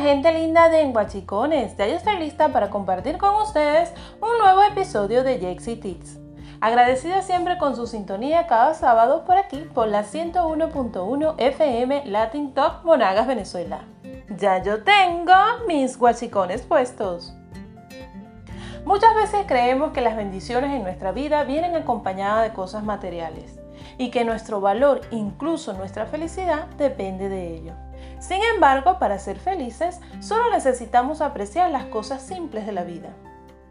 Gente linda de Enguachicones, ya yo estoy lista para compartir con ustedes un nuevo episodio de Jexy Tips. Agradecida siempre con su sintonía cada sábado por aquí por la 101.1 FM Latin Top Monagas Venezuela. Ya yo tengo mis guachicones puestos. Muchas veces creemos que las bendiciones en nuestra vida vienen acompañadas de cosas materiales y que nuestro valor, incluso nuestra felicidad, depende de ello. Sin embargo, para ser felices, solo necesitamos apreciar las cosas simples de la vida.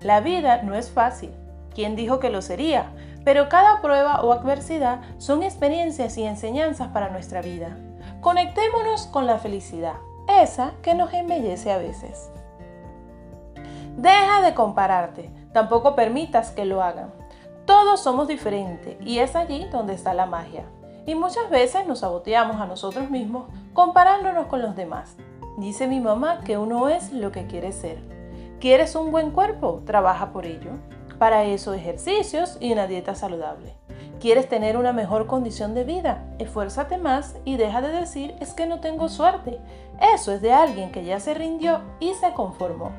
La vida no es fácil. ¿Quién dijo que lo sería? Pero cada prueba o adversidad son experiencias y enseñanzas para nuestra vida. Conectémonos con la felicidad, esa que nos embellece a veces. Deja de compararte, tampoco permitas que lo hagan. Todos somos diferentes y es allí donde está la magia. Y muchas veces nos saboteamos a nosotros mismos comparándonos con los demás. Dice mi mamá que uno es lo que quiere ser. ¿Quieres un buen cuerpo? Trabaja por ello. Para eso ejercicios y una dieta saludable. ¿Quieres tener una mejor condición de vida? Esfuérzate más y deja de decir es que no tengo suerte. Eso es de alguien que ya se rindió y se conformó.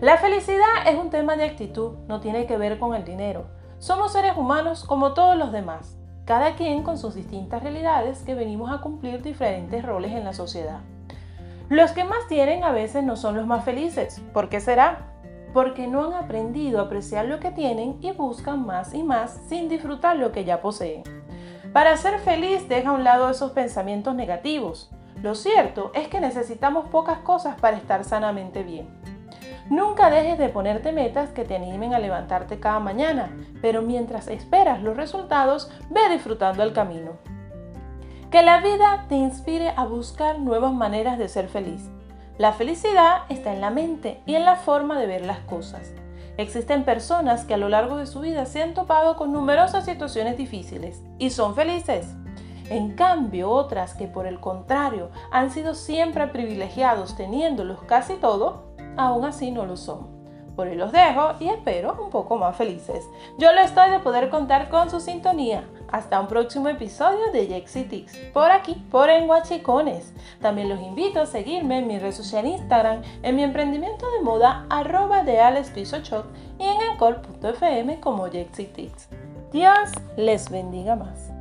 La felicidad es un tema de actitud, no tiene que ver con el dinero. Somos seres humanos como todos los demás, cada quien con sus distintas realidades que venimos a cumplir diferentes roles en la sociedad. Los que más tienen a veces no son los más felices. ¿Por qué será? Porque no han aprendido a apreciar lo que tienen y buscan más y más sin disfrutar lo que ya poseen. Para ser feliz deja a un lado esos pensamientos negativos. Lo cierto es que necesitamos pocas cosas para estar sanamente bien. Nunca dejes de ponerte metas que te animen a levantarte cada mañana, pero mientras esperas los resultados, ve disfrutando el camino. Que la vida te inspire a buscar nuevas maneras de ser feliz. La felicidad está en la mente y en la forma de ver las cosas. Existen personas que a lo largo de su vida se han topado con numerosas situaciones difíciles y son felices. En cambio, otras que por el contrario han sido siempre privilegiados teniéndolos casi todo, aún así no lo son. Por hoy los dejo y espero un poco más felices. Yo lo estoy de poder contar con su sintonía. Hasta un próximo episodio de Jexy por aquí, por Enguachicones. También los invito a seguirme en mi red social Instagram, en mi emprendimiento de moda, arroba de Alex y en encol.fm como Jexy Dios les bendiga más.